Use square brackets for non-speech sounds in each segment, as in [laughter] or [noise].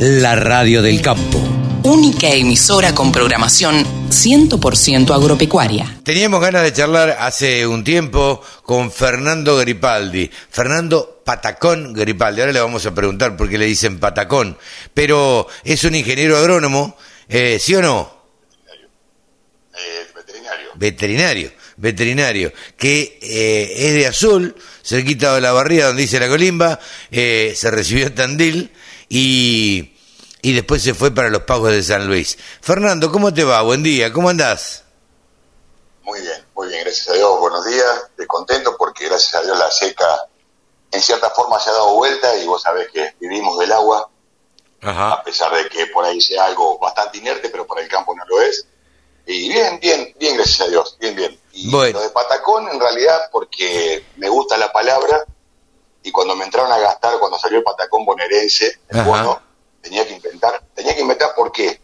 la radio del campo. Única emisora con programación 100% agropecuaria. Teníamos ganas de charlar hace un tiempo con Fernando Gripaldi. Fernando Patacón Gripaldi. Ahora le vamos a preguntar por qué le dicen Patacón. Pero es un ingeniero agrónomo, eh, ¿sí o no? Eh, veterinario. Veterinario, veterinario, que eh, es de Azul, cerquita de la barriga donde dice la colimba, eh, se recibió en Tandil y, y después se fue para los pagos de San Luis. Fernando, ¿cómo te va? Buen día, ¿cómo andás? Muy bien, muy bien, gracias a Dios, buenos días, estoy contento porque gracias a Dios la seca en cierta forma se ha dado vuelta y vos sabés que vivimos del agua, Ajá. a pesar de que por ahí sea algo bastante inerte, pero por el campo no lo es. Y bien, bien, bien, gracias a Dios, bien, bien. Y Bueno. lo de Patacón en realidad porque me gusta la palabra y cuando me entraron a gastar, cuando salió el Patacón bonaerense, el bono, tenía que inventar, tenía que inventar por qué.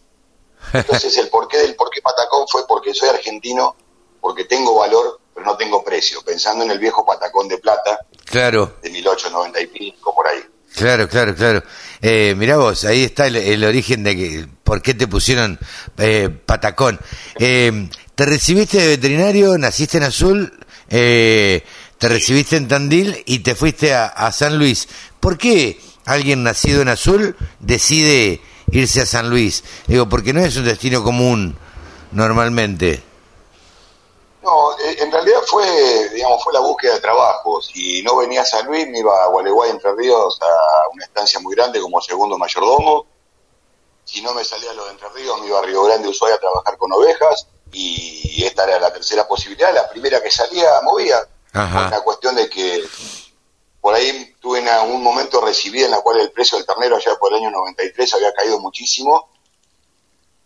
Entonces el porqué del por qué Patacón fue porque soy argentino, porque tengo valor, pero no tengo precio, pensando en el viejo Patacón de plata Claro, de 1890 y pico por ahí. claro, claro, claro. Eh, mirá vos, ahí está el, el origen de que, por qué te pusieron eh, Patacón. Eh, ¿Te recibiste de veterinario, naciste en Azul, eh, te recibiste en Tandil y te fuiste a, a San Luis? ¿Por qué alguien nacido en Azul decide irse a San Luis? Digo, porque no es un destino común normalmente. No, eh, en realidad fue, digamos, fue la búsqueda de trabajo. Si no venía a San Luis, me iba a Gualeguay, Entre Ríos, a una estancia muy grande como segundo mayordomo. Si no me salía lo de Entre Ríos, me iba a Río Grande, Ushuaia, a trabajar con ovejas. Y esta era la tercera posibilidad. La primera que salía, movía. Ajá. Una cuestión de que por ahí tuve una- un momento recibida en la cual el precio del ternero allá por el año 93 había caído muchísimo.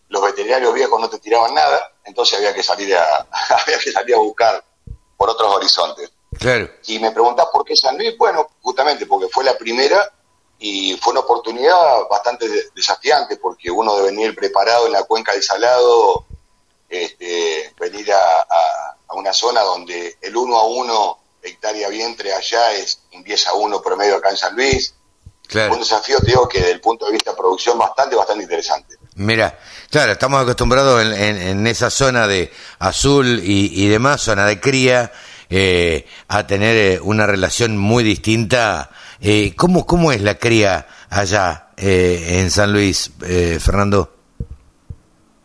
Los veterinarios viejos no te tiraban nada, entonces había que salir a, [laughs] había que salir a buscar por otros horizontes. Claro, Si me preguntás por qué San Luis, bueno, justamente porque fue la primera y fue una oportunidad bastante de- desafiante porque uno de venir preparado en la cuenca del Salado, este, venir a, a- a una zona donde el 1 a 1 hectárea vientre allá es un 10 a 1 promedio acá en San Luis. claro. Un desafío, te digo, que desde el punto de vista de producción bastante, bastante interesante. Mira, claro, estamos acostumbrados en, en- en esa zona de azul y, y demás, zona de cría, eh, a tener eh, una relación muy distinta. Eh, ¿cómo, ¿Cómo es la cría allá eh, en San Luis, eh, Fernando?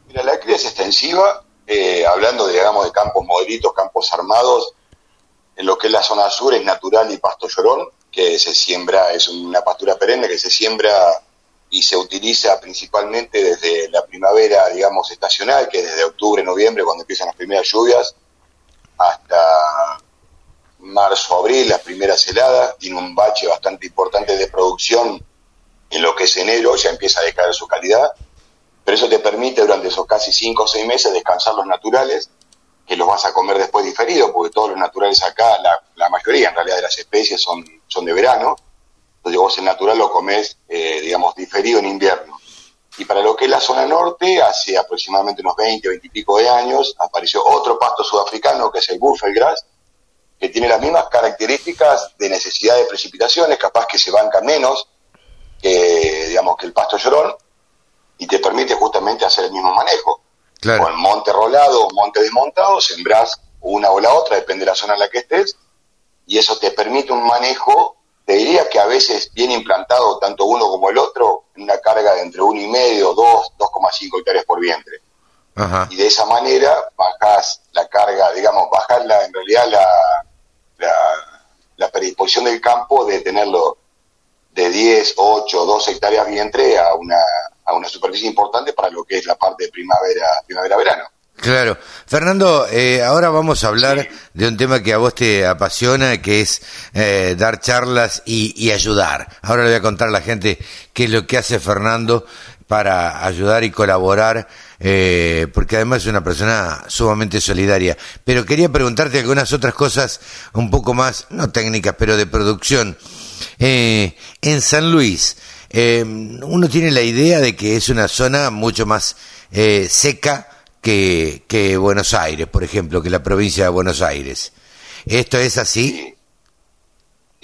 Mira, la cría es extensiva, eh, hablando, digamos, de campos modelitos, campos armados, en lo que es la zona sur es natural y pasto llorón, que se siembra, es una pastura perenne que se siembra y se utiliza principalmente desde la primavera, digamos, estacional, que es desde octubre, noviembre, cuando empiezan las primeras lluvias, hasta marzo, abril, las primeras heladas, tiene un bache bastante importante de producción en lo que es enero, ya empieza a decaer su calidad, pero eso te permite durante esos casi 5 o 6 meses descansar los naturales, que los vas a comer después diferido, porque todos los naturales acá, la, mayoría en realidad de las especies son, son de verano, entonces vos el natural lo comés, eh, digamos, diferido en invierno. Y para lo que es la zona norte, hace aproximadamente unos 20, 20 y pico de años, apareció otro pasto sudafricano, que es el buffelgrass, que tiene las mismas características de necesidad de precipitaciones, capaz que se banca menos que, digamos, que el pasto llorón, y te permite justamente hacer el mismo manejo. Claro. Con monte rolado o monte desmontado, sembrás una o la otra, depende de la zona en la que estés, y eso te permite un manejo, te diría que a veces bien implantado, tanto uno como el otro, en una carga de entre 1,5, 2, 2,5 hectáreas por vientre. Ajá. Y de esa manera bajás la carga, digamos, bajás la, en realidad la, la, la predisposición del campo de tenerlo de 10, 8, 12 hectáreas vientre a una, a una superficie importante para lo que es la parte de primavera, primavera-verano. Claro. Fernando, eh, ahora vamos a hablar de un tema que a vos te apasiona, que es eh, dar charlas y, y ayudar. Ahora le voy a contar a la gente qué es lo que hace Fernando para ayudar y colaborar, eh, porque además es una persona sumamente solidaria. Pero quería preguntarte algunas otras cosas un poco más, no técnicas, pero de producción. En San Luis, eh, uno tiene la idea de que es una zona mucho más eh, seca que, que Buenos Aires, por ejemplo, que la provincia de Buenos Aires. ¿Esto es así? Sí.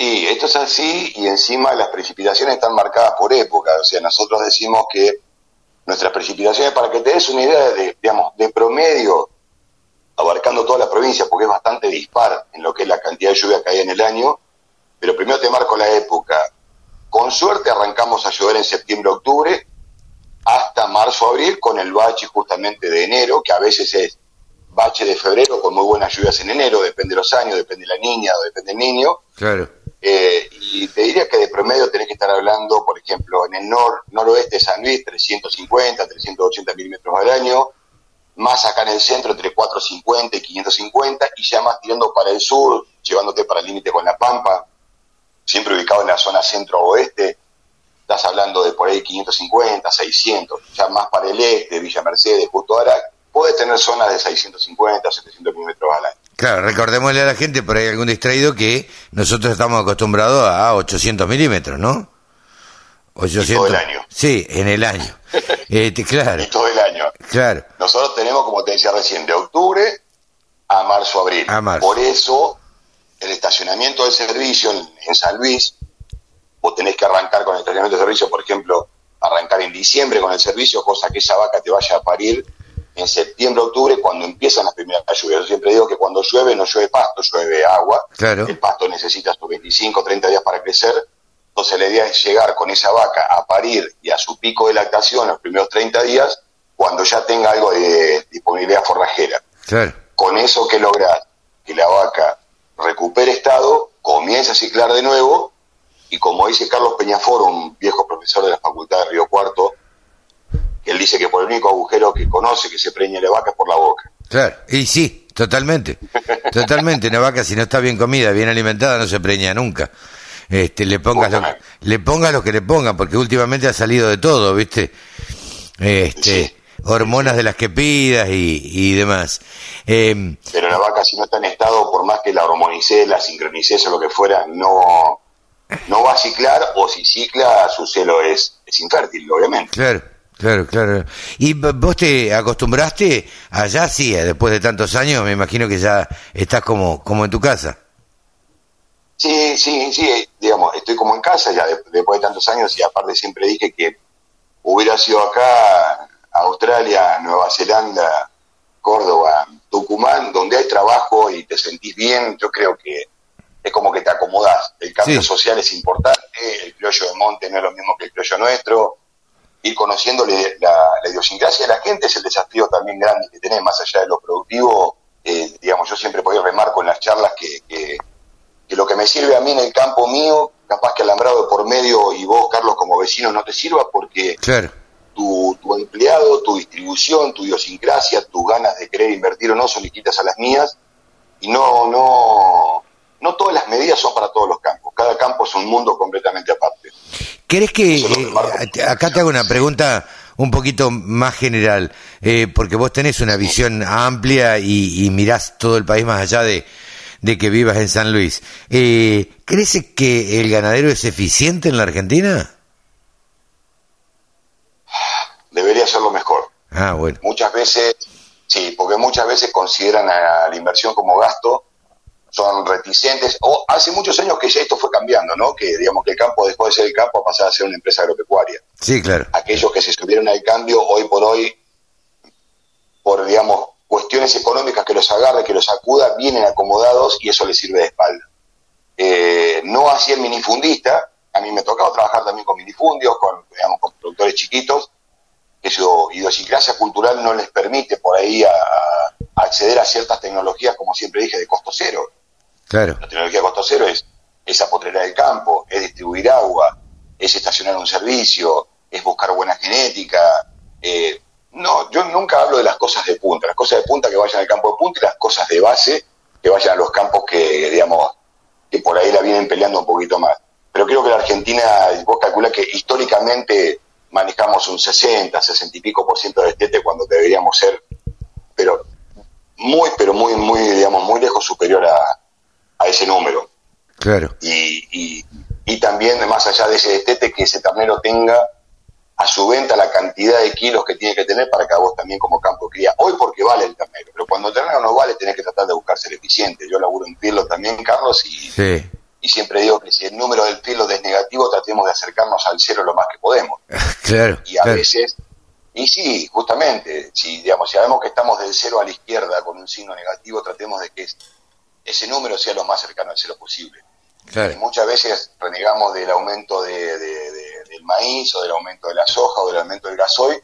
Y esto es así y encima las precipitaciones están marcadas por época. O sea, nosotros decimos que nuestras precipitaciones, para que te des una idea de, digamos, de promedio, abarcando toda la provincia, porque es bastante dispar en lo que es la cantidad de lluvia que hay en el año, pero primero te marco la época. Con suerte arrancamos a llover en septiembre-octubre hasta marzo-abril con el bache justamente de enero, que a veces es bache de febrero con muy buenas lluvias en enero, depende de los años, depende de la niña o depende del niño. Claro. Eh, y te diría que de promedio tenés que estar hablando, por ejemplo, en el nor noroeste de San Luis, 350, 380 milímetros al año, más acá en el centro, entre 450 y 550, y ya más tirando para el sur, llevándote para el límite con La Pampa, siempre ubicado en la zona centro-oeste, estás hablando de por ahí 550, 600, ya más para el este, Villa Mercedes, justo ahora, puedes tener zonas de 650, 700 milímetros al año. Claro, recordémosle a la gente, por ahí algún distraído, que nosotros estamos acostumbrados a 800 milímetros, ¿no? 800. Y todo el año. Sí, en el año. [laughs] este, claro. Y todo el año. Claro. Nosotros tenemos, como te decía recién, de octubre a marzo, abril. A marzo. Por eso, el estacionamiento del servicio en, en San Luis, vos tenés que arrancar con el estacionamiento de servicio, por ejemplo, arrancar en diciembre con el servicio, cosa que esa vaca te vaya a parir en septiembre, octubre, cuando empiezan las primeras lluvias. Yo siempre digo que cuando llueve no llueve pasto, llueve agua. Claro. El pasto necesita sus 25, 30 días para crecer. Entonces la idea es llegar con esa vaca a parir y a su pico de lactación los primeros 30 días cuando ya tenga algo de disponibilidad forrajera. Claro. Con eso que logras que la vaca recupere estado, comienza a ciclar de nuevo y como dice Carlos Peñaforo, un viejo profesor de la Facultad de Río Cuarto, él dice que por el único agujero que conoce que se preña la vaca es por la boca. Claro, y sí, totalmente, totalmente. Una vaca si no está bien comida, bien alimentada, no se preña nunca. Este, le pongas lo, le pongas lo que le pongan, porque últimamente ha salido de todo, ¿viste? Este, sí. Hormonas de las que pidas y, y demás. Eh, Pero la vaca si no está en estado, por más que la hormonicé, la sincronicé o lo que fuera, no, no va a ciclar, o si cicla, su celo es, es infértil, obviamente. Claro. Claro, claro. ¿Y vos te acostumbraste allá, sí, después de tantos años? Me imagino que ya estás como, como en tu casa. Sí, sí, sí, digamos, estoy como en casa ya después de tantos años y aparte siempre dije que hubiera sido acá, Australia, Nueva Zelanda, Córdoba, Tucumán, donde hay trabajo y te sentís bien, yo creo que es como que te acomodás. El cambio sí. social es importante, el criollo de monte no es lo mismo que el criollo nuestro, ir conociéndole la, la, idiosincrasia de la gente es el desafío también grande que tenés, más allá de lo productivo, eh, digamos, yo siempre ahí remarco en las charlas que, que, que, lo que me sirve a mí en el campo mío, capaz que alambrado por medio y vos, Carlos, como vecino, no te sirva porque claro. Tu, tu empleado, tu distribución, tu idiosincrasia, tus ganas de querer invertir o no son distintas a las mías y no, no, no todas las medidas son para todos los campos, cada campo es un mundo completamente aparte. ¿Crees que, eh, acá te hago una pregunta un poquito más general, eh, porque vos tenés una visión amplia y, y, mirás todo el país más allá de, de que vivas en San Luis. Eh, ¿Crees que el ganadero es eficiente en la Argentina? Debería ser lo mejor. Ah, bueno. Muchas veces, sí, porque muchas veces consideran a la inversión como gasto son reticentes, o hace muchos años que ya esto fue cambiando, ¿no? Que digamos que el campo dejó de ser el campo a pasar a ser una empresa agropecuaria. Sí, claro. Aquellos que se subieron al cambio hoy por hoy, por digamos cuestiones económicas que los agarre, que los acuda, vienen acomodados y eso les sirve de espalda. Eh, no así el minifundista, a mí me ha tocado trabajar también con minifundios, con, digamos, con productores chiquitos, que su idiosincrasia cultural no les permite por ahí a, a acceder a ciertas tecnologías, como siempre dije, de costo cero. Claro. La tecnología de costo cero es esa potrera del campo, es distribuir agua, es estacionar un servicio, es buscar buena genética. Eh, no, yo nunca hablo de las cosas de punta, las cosas de punta que vayan al campo de punta y las cosas de base que vayan a los campos que, digamos, que por ahí la vienen peleando un poquito más. Pero creo que la Argentina, vos calculás que históricamente manejamos un 60, 60 y pico por ciento de destete cuando deberíamos ser, pero muy, pero muy, muy, digamos, muy lejos superior a, a ese número. Claro. Y, y, y, también, más allá de ese destete, que ese ternero tenga a su venta la cantidad de kilos que tiene que tener para que a vos también como campo cría. Hoy porque vale el ternero, pero cuando el ternero no vale tenés que tratar de buscar ser eficiente. Yo laburo en Pirlo también, Carlos, y, sí. Y siempre digo que si el número del filo es negativo, tratemos de acercarnos al cero lo más que podemos. [laughs] claro. Y a veces, y sí, justamente, si digamos, si sabemos que estamos del cero a la izquierda con un signo negativo, tratemos de que ese número sea lo más cercano al cero posible. Claro. muchas veces renegamos del aumento de, del maíz o del aumento de la soja o del aumento del gasoil,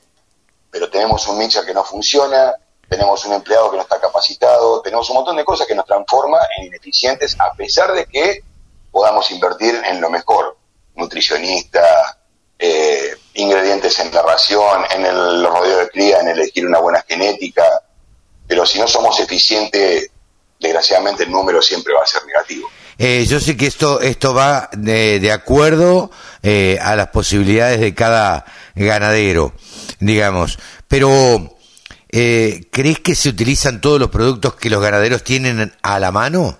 pero tenemos un mixer que no funciona, tenemos un empleado que no está capacitado, tenemos un montón de cosas que nos transforma en ineficientes a pesar de que podamos invertir en lo mejor, nutricionista, eh, ingredientes en la ración, en el rodeo de cría, en elegir una buena genética, pero si no somos eficientes, desgraciadamente el número siempre va a ser negativo. Eh, yo sé que esto esto va de, acuerdo eh, a las posibilidades de cada ganadero, digamos, pero ¿crees que se utilizan todos los productos que los ganaderos tienen a la mano?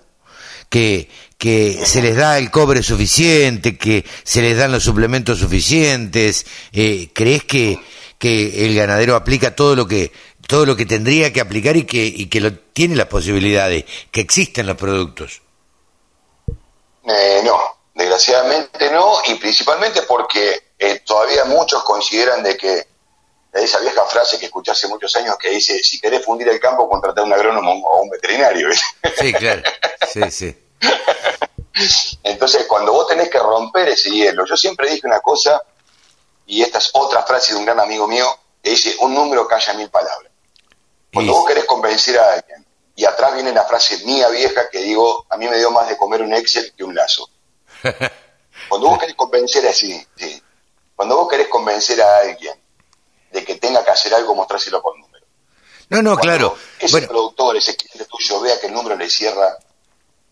Que, que se les da el cobre suficiente, que se les dan los suplementos suficientes. Eh, ¿Crees que, que el ganadero aplica todo lo que todo lo que tendría que aplicar y que, y que lo, tiene las posibilidades, que existen los productos? Eh, no, desgraciadamente no, y principalmente porque eh, todavía muchos consideran de que esa vieja frase que escuché hace muchos años que dice, si querés fundir el campo, contratar a un agrónomo o un veterinario. Sí, claro, sí, sí. [laughs] Entonces, cuando vos tenés que romper ese hielo, yo siempre dije una cosa, y esta es otra frase de un gran amigo mío, que dice, un número calla mil palabras. Cuando vos querés convencer a alguien, y atrás viene la frase mía vieja que digo, a mí me dio más de comer un Excel que un lazo. [laughs] Cuando vos querés convencer así, sí, cuando vos querés convencer a alguien de que tenga que hacer algo, mostrárselo por número. No, no, claro. Ese productor, ese cliente tuyo, vea que el número le cierra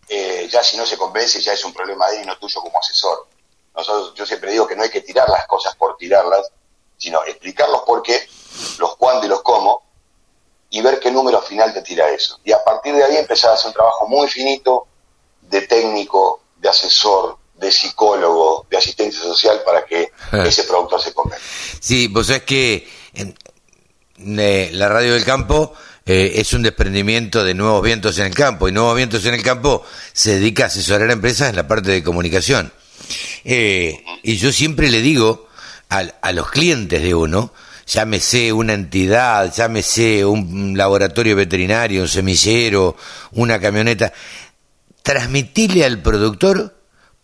eh, ya si no se convence ya es un problema de él y no tuyo como asesor. Nosotros, yo siempre digo que no hay que tirar las cosas por tirarlas, sino explicarlos por qué, los cuándo y los cómo, y ver qué número final te tira eso. Y a partir de ahí empezar a hacer un trabajo muy finito de técnico, de asesor, de psicólogo, de asistencia social para que ese productor se convenza. Sí, pues es que en, eh, la radio del campo eh, es un desprendimiento de Nuevos Vientos en el Campo. Y Nuevos Vientos en el Campo se dedica a asesorar a empresas en la parte de comunicación. Eh, y yo siempre le digo a, a los clientes de uno, llámese una entidad, llámese un laboratorio veterinario, un semillero, una camioneta, transmitirle al productor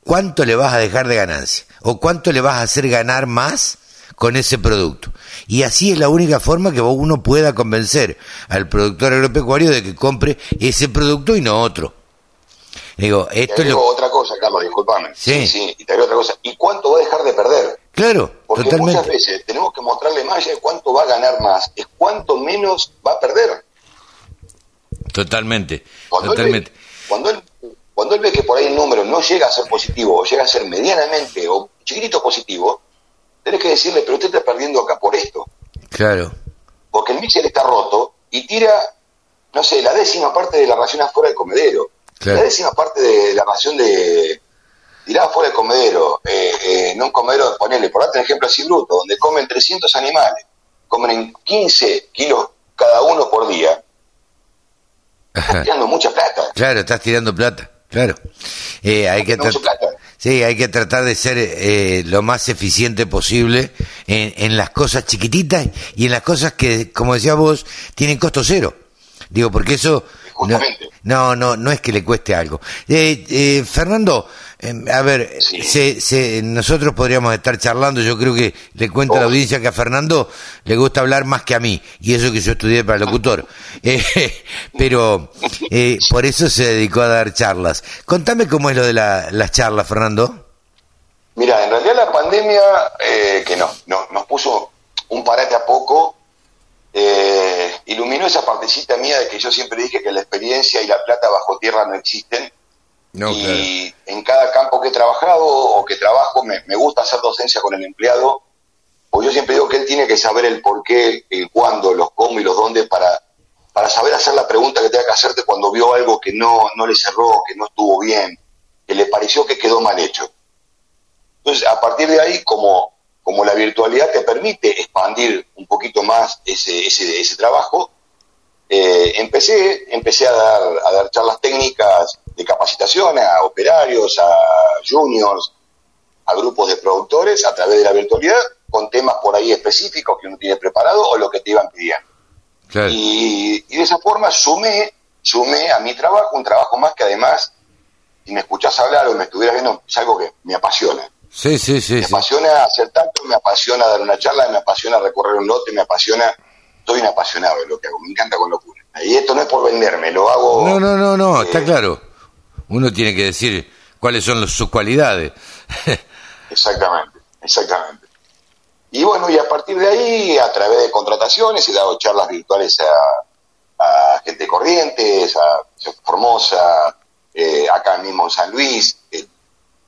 cuánto le vas a dejar de ganancia o cuánto le vas a hacer ganar más con ese producto. Y así es la única forma que uno pueda convencer al productor agropecuario de que compre ese producto y no otro. Digo, esto es otra cosa, Carlos, disculpame. Sí. sí, y te digo otra cosa. ¿Y cuánto va a dejar de perder? Claro, Porque muchas veces tenemos que mostrarle más allá de cuánto va a ganar más, es cuánto menos va a perder. Totalmente, cuando totalmente. cuando, él, cuando él ve que por ahí el número no llega a ser positivo, o llega a ser medianamente o chiquitito positivo, tenés que decirle, pero usted está perdiendo acá por esto. Claro. Porque el mixer está roto y tira, no sé, la décima parte de la ración afuera del comedero. La décima parte de la ración de tirada afuera del comedero. Eh, eh, no un comedero, ponele, por darte un ejemplo así bruto, donde comen 300 animales, comen 15 kilos cada uno por día. Estás tirando mucha plata. Claro, estás tirando plata, claro. Eh, hay que. Sí, hay que tratar de ser eh, lo más eficiente posible en, en, las cosas chiquititas y en las cosas que, como decía vos, tienen costo cero. Digo, porque eso no, no, no es que le cueste algo. Eh, eh, Fernando, em, a ver, se, nosotros podríamos estar charlando, yo creo que le cuento a la oh. audiencia que a Fernando le gusta hablar más que a mí, y eso que yo estudié para locutor. [laughs] Eh, pero por eso se dedicó a dar charlas. Contame cómo es lo de las charlas, Fernando. Mira, en realidad la pandemia, que no, no, nos puso un parate a poco, eh, iluminó esa partecita mía de que yo siempre dije que la experiencia y la plata bajo tierra no existen. Y en cada campo que he trabajado o que trabajo me, gusta hacer docencia con el empleado, pues yo siempre digo que él tiene que saber el por qué, el cuándo, los cómo y los dónde para, para saber hacer la pregunta que tenga que hacerte cuando vio algo que no, no le cerró, que no estuvo bien, que le pareció que quedó mal hecho. Entonces, a partir de ahí, como como la virtualidad te permite expandir un poquito más ese, ese, trabajo, eh, empecé, empecé a dar, a dar charlas técnicas de capacitación a operarios, a juniors, a grupos de productores a través de la virtualidad con temas por ahí específicos que uno tiene preparado o lo que te iban pidiendo. Y, de esa forma sumé, sumé a mi trabajo un trabajo más que además, si me escuchas hablar o me estuvieras viendo, es algo que me apasiona. Sí, sí, sí. Me apasiona hacer tanto, me apasiona dar una charla, me apasiona recorrer un lote, me apasiona, soy un apasionado de lo que hago, me encanta con locura. Y esto no es por venderme, lo hago... No, no, no, no, está eh, claro. Uno tiene que decir cuáles son sus cualidades. [laughs] Exactamente, exactamente. Y bueno, y a partir de ahí, a través de contrataciones, he dado charlas virtuales a, gente corriente, a Formosa, eh, acá mismo en San Luis. El,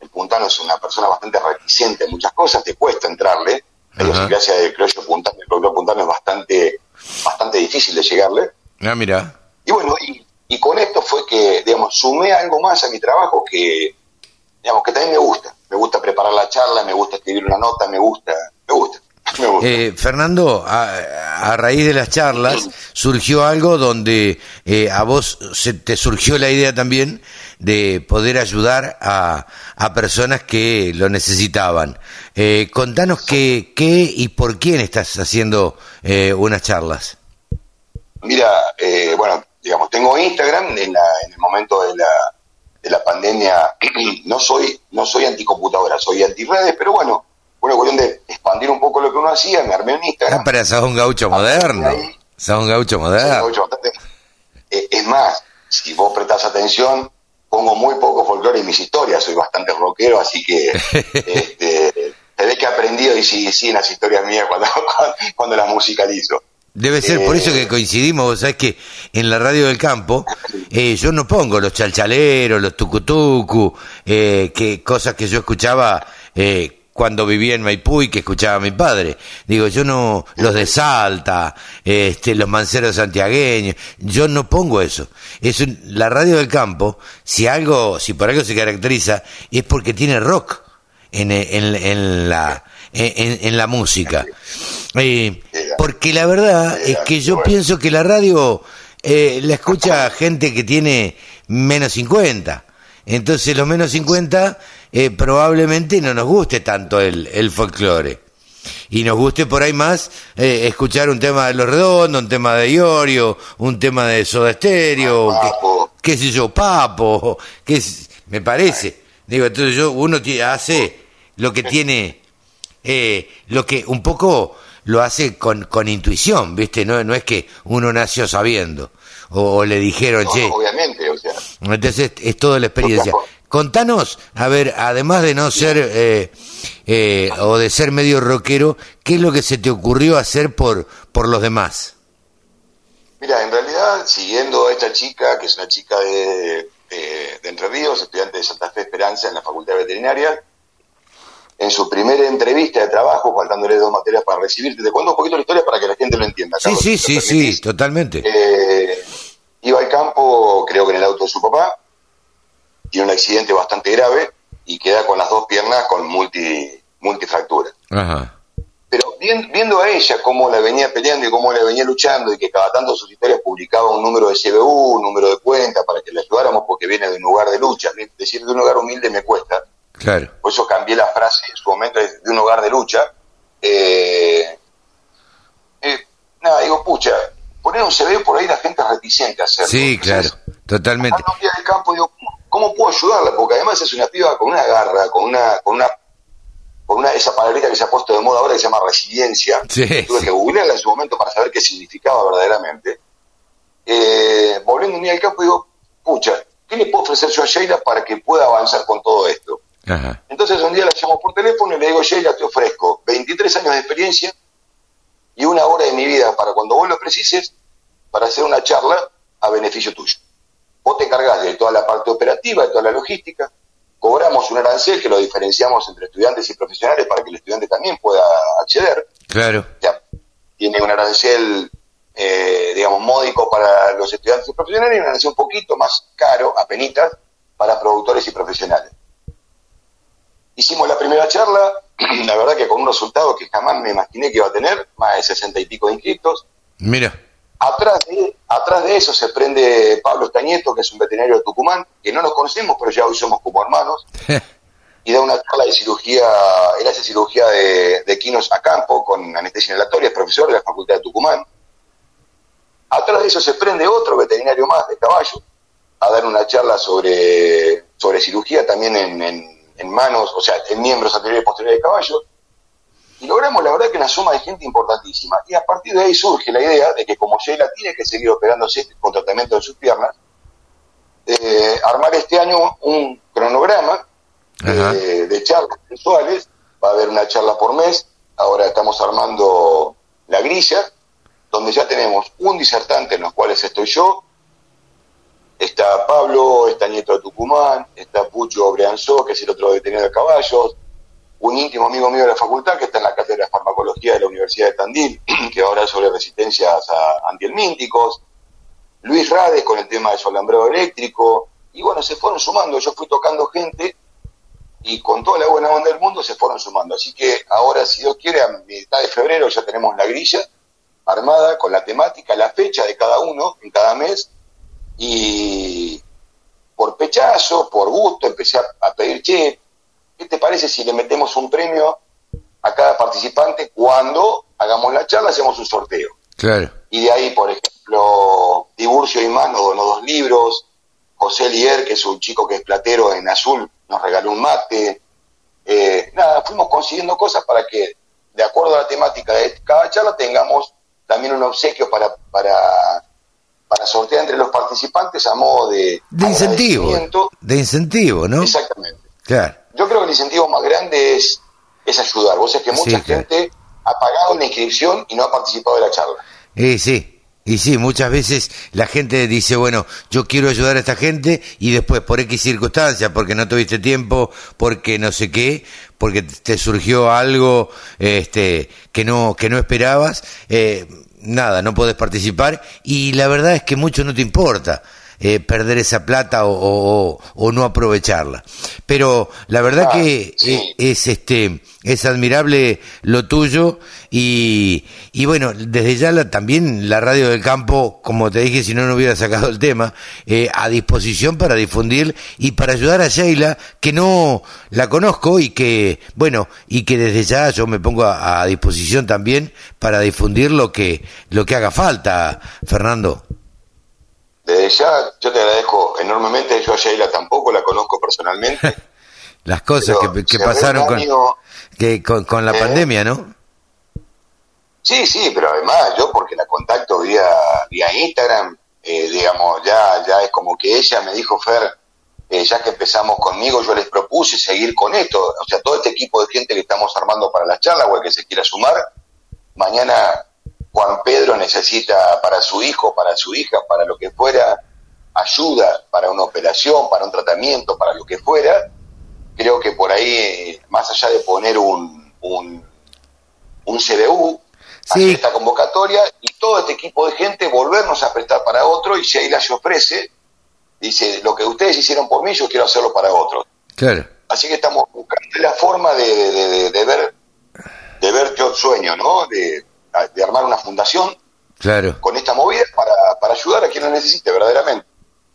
puntano es una persona bastante reticente en muchas cosas, te cuesta entrarle. La idiosincrasia del criollo puntano, el puntano es bastante, bastante difícil de llegarle. Ah, mira. Y bueno, y, y con esto fue que, digamos, sumé algo más a mi trabajo que, digamos, que también me gusta me gusta preparar la charla, me gusta escribir una nota, me gusta, me gusta. [laughs] Eh, Fernando, a, raíz de las charlas surgió algo donde eh, a vos se te surgió la idea también de poder ayudar a, a personas que lo necesitaban. Eh, contanos qué, qué y por quién estás haciendo unas charlas. Mira, bueno, digamos, tengo Instagram en, la, en el momento de la, de la pandemia, [clears throat] no soy, no soy anticomputadora, soy antirredes, pero bueno, una cuestión de expandir un poco lo que uno hacía, me armé un Instagram. Ah, pero sos un gaucho moderno. Sos un gaucho moderno. Eh, es más, si vos prestás atención, pongo muy poco folclore en mis historias, soy bastante rockero, así que [laughs] este, se ve que he aprendido y sí, sí en las historias mías cuando, [laughs] cuando las musicalizo. Debe ser por eso que eh, coincidimos, vos sabés que en la radio del campo eh, yo no pongo los chalchaleros, los tucutucu, eh, que cosas que yo escuchaba eh, cuando vivía en Maipú y que escuchaba a mi padre. Digo, yo no, los de Salta, este, los manceros santiagueños, yo no pongo eso. Es la radio del campo, si algo, si por algo se caracteriza, es porque tiene rock en, en, en la, en, en la música. Eh, porque la verdad es que yo pienso que la radio eh, la escucha gente que tiene menos 50. Entonces los menos 50 eh, probablemente no nos guste tanto el, el folclore. Y nos guste por ahí más eh, escuchar un tema de Los Redondos, un tema de Iorio, un tema de Soda Estéreo, qué sé yo, Papo, que me parece. Digo, entonces yo, uno hace lo que tiene, lo que un poco lo hace con, con intuición, ¿viste? No, no es que uno nació sabiendo o, le dijeron, che. obviamente, o sea. Entonces es toda la experiencia. Contanos, a ver, además de no ser eh, eh, o de ser medio rockero, ¿qué es lo que se te ocurrió hacer por, por los demás? Mira, en realidad, siguiendo a esta chica, que es una chica de, de, de Entre Ríos, estudiante de Santa Fe Esperanza en la Facultad Veterinaria, en su primera entrevista de trabajo, faltándole dos materias para recibirte. Te cuento un poquito la historia para que la gente lo entienda. sí, sí, sí, sí, totalmente. Eh, iba al campo, creo que en el auto de su papá, tiene un accidente bastante grave y queda con las dos piernas con multi, multifractura. Ajá. Pero viendo a ella cómo la venía peleando y cómo la venía luchando y que cada tanto sus historias publicaba un número de CBU, un número de cuenta para que le ayudáramos porque viene de un lugar de lucha. Decir de un lugar humilde me cuesta por eso cambié la frase en su momento de, un hogar de lucha. Eh, eh, nada, digo, pucha, poner un CV por ahí la gente es reticente a hacerlo. Sí, claro, totalmente. del campo, digo, ¿cómo, puedo ayudarla? Porque además es una piba con una garra, con una, con una, con una esa palabrita que se ha puesto de moda ahora que se llama resiliencia. Tuve que googlearla en su momento para saber qué significaba verdaderamente. Eh, volviendo un día al campo, digo, pucha, ¿qué le puedo ofrecer yo a Sheila para que pueda avanzar con todo esto? Entonces un día la llamo por teléfono y le digo, Sheila, te ofrezco 23 años de experiencia y una hora de mi vida para cuando vos lo precises para hacer una charla a beneficio tuyo. Vos te encargás de toda la parte operativa, de toda la logística, cobramos un arancel que lo diferenciamos entre estudiantes y profesionales para que el estudiante también pueda acceder. Claro. tiene un arancel, eh, digamos, módico para los estudiantes y profesionales y un arancel un poquito más caro, apenitas, para productores y profesionales. Hicimos la primera charla, [clears throat] la verdad que con un resultado que jamás me imaginé que iba a tener, más de sesenta y pico de inscritos. Mira. Atrás de, atrás de eso se prende Pablo Estañeto, que es un veterinario de Tucumán, que no nos conocemos, pero ya hoy somos como hermanos, y da una charla de cirugía, él hace cirugía de, de quinos a campo con anestesia inhalatoria, es profesor de la Facultad de Tucumán. Atrás de eso se prende otro veterinario más de caballo a dar una charla sobre, sobre cirugía también en, en, en manos, o sea, en miembros anteriores y posteriores de caballo. Y logramos la verdad que una suma de gente importantísima. Y a partir de ahí surge la idea de que como Sheila tiene que seguir operándose con tratamiento de sus piernas, eh, armar este año un cronograma de, de, charlas mensuales, va a haber una charla por mes, ahora estamos armando la grilla, donde ya tenemos un disertante en los cuales estoy yo, está Pablo, está Nieto de Tucumán, está Pucho Brianzó, que es el otro veterinario de caballos, un íntimo amigo mío de la facultad que está en la cátedra de farmacología de la Universidad de Tandil, [clears throat] que ahora sobre resistencias a antielmínticos, Luis Rades con el tema de solambrado eléctrico, y bueno, se fueron sumando, yo fui tocando gente y con toda la buena onda del mundo se fueron sumando. Así que ahora, si Dios quiere, a mitad de febrero ya tenemos la grilla armada con la temática, la fecha de cada uno en cada mes, y por pechazo, por gusto, empecé a, a pedir, che, ¿qué te parece si le metemos un premio a cada participante cuando hagamos la charla, hacemos un sorteo? Claro. Y de ahí, por ejemplo, Tiburcio Imán nos donó dos libros, José Lier, que es un chico que es platero en azul, nos regaló un mate. Eh, nada, fuimos consiguiendo cosas para que, de acuerdo a la temática de cada charla, tengamos también un obsequio para, para, para sortear entre los participantes a modo de... De incentivo. De incentivo, ¿no? Exactamente. Claro yo creo que el incentivo más grande es, es ayudar. Vos es que mucha Sí, claro. gente ha pagado una inscripción y no ha participado de la charla. Eh, sí. Y sí, muchas veces la gente dice, bueno, yo quiero ayudar a esta gente y después por X circunstancias, porque no tuviste tiempo, porque no sé qué, porque te surgió algo este, que, no, que no esperabas, eh, nada, no podés participar y la verdad es que mucho no te importa. Eh, perder esa plata o, o- o no aprovecharla. Pero la verdad Ah, que sí. eh, es este es admirable lo tuyo y, y bueno desde ya la, también la radio del campo como te dije si no no hubiera sacado el tema eh, a disposición para difundir y para ayudar a Sheila que no la conozco y que bueno y que desde ya yo me pongo a, a disposición también para difundir lo que lo que haga falta Fernando Desde ya, yo te agradezco enormemente. Yo a Sheila tampoco la conozco personalmente. [laughs] las cosas que, pasaron con, que, con, con la Eh. pandemia no Sí, sí, pero además yo porque la contacto vía, vía Instagram, eh, digamos, ya, ya es como que ella me dijo, Fer, eh, ya que empezamos conmigo, yo les propuse seguir con esto. O sea, todo este equipo de gente que estamos armando para la charla o el que se quiera sumar, mañana Juan Pedro necesita para su hijo, para su hija, para lo que fuera, ayuda para una operación, para un tratamiento, para lo que fuera. Creo que por ahí, más allá de poner un, un, un CDU, Sí. hacer esta convocatoria y todo este equipo de gente volvernos a prestar para otro y Sheila se ofrece, dice, lo que ustedes hicieron por mí, yo quiero hacerlo para otros. claro Así que estamos buscando la forma de, de- de- de- de ver, de ver yo sueño, ¿no? De, de armar una fundación claro con esta movida para, para ayudar a quien lo necesite, verdaderamente.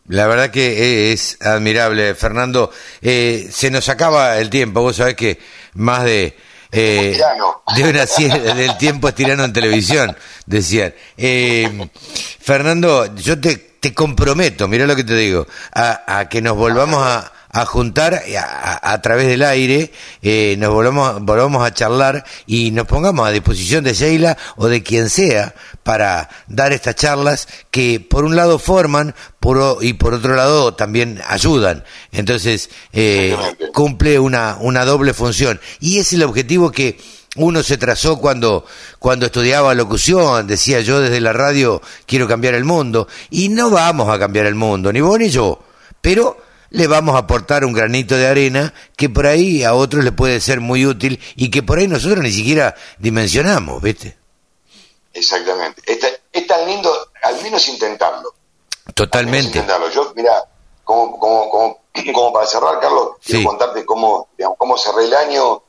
La verdad que es admirable, Fernando. Eh, se nos acaba el tiempo, vos sabés que más de... eh, de una del tiempo es tirano en televisión, decían. Eh, Fernando, yo te, te comprometo, mira lo que te digo, a, a que nos volvamos a, a juntar a, a- a través del aire, eh, nos volvamos, volvamos a charlar y nos pongamos a disposición de Sheila o de quien sea para dar estas charlas que por un lado forman por, y por otro lado también ayudan. Entonces, eh, cumple una, una doble función. Y es el objetivo que uno se trazó cuando, cuando estudiaba locución, decía yo desde la radio quiero cambiar el mundo. Y no vamos a cambiar el mundo, ni vos ni yo. Pero le vamos a aportar un granito de arena que por ahí a otros le puede ser muy útil y que por ahí nosotros ni siquiera dimensionamos, ¿viste? Exactamente. Es, ta- es tan lindo, al menos intentarlo. Totalmente. intentarlo. Yo, mira, como, como, como, [clears throat] como para cerrar, Carlos, quiero contarte cómo, digamos, cómo cerré el año.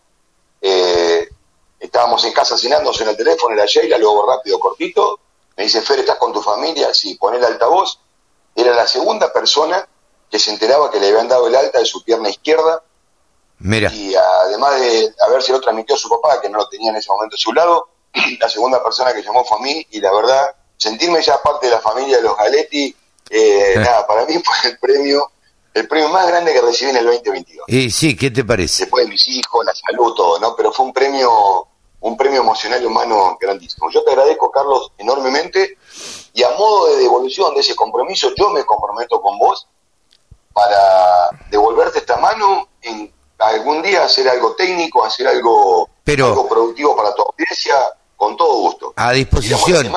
Eh, estábamos en casa cenando en el teléfono, era Sheila, luego rápido, cortito. Me dice, Fer, ¿estás con tu familia? Sí, pon el altavoz. Era la segunda persona que se enteraba que le habían dado el alta de su pierna izquierda. Mira. Y además de haberse lo transmitió a su papá, que no lo tenía en ese momento a su lado, [clears throat] la segunda persona que llamó fue a mí y la verdad, sentirme ya parte de la familia de los Galetti, eh, nada, para mí fue el premio el premio más grande que recibí en el 2022. Y sí, ¿qué te parece? Después de mis hijos, la salud, todo, ¿no? Pero fue un premio, un premio emocional y humano grandísimo. Yo te agradezco, Carlos, enormemente y a modo de devolución de ese compromiso, yo me comprometo con vos para devolverte esta mano en algún día hacer algo técnico, hacer algo, algo productivo para tu audiencia, con todo gusto. A disposición.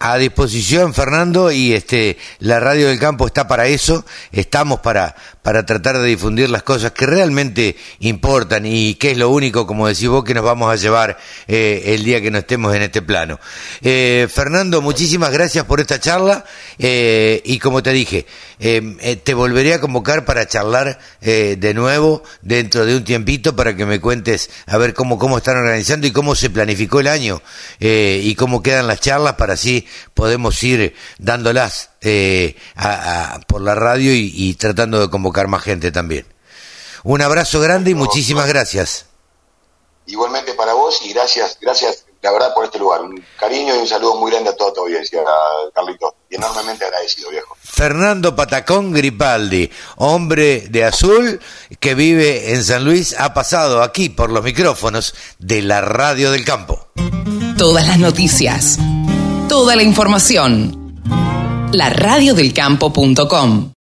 A disposición, Fernando, y este la radio del campo está para eso. Estamos para para tratar de difundir las cosas que realmente importan y que es lo único, como decís vos, que nos vamos a llevar eh, el día que no estemos en este plano. Eh, Fernando, muchísimas gracias por esta charla eh, y como te dije, te volveré a convocar para charlar de nuevo dentro de un tiempito para que me cuentes a ver cómo, cómo están organizando y cómo se planificó el año y cómo quedan las charlas para así podemos ir dándolas eh, por la radio y, tratando de convocar más gente también. Un abrazo grande y muchísimas gracias. Igualmente para vos y gracias, gracias la verdad por este lugar. Un cariño y un saludo muy grande a toda tu audiencia, Carlito. Y enormemente agradecido, viejo. Fernando Patacón Gripaldi, hombre de azul que vive en San Luis, ha pasado aquí por los micrófonos de la radio del campo. Todas las noticias, toda la información la radiodelcampo.com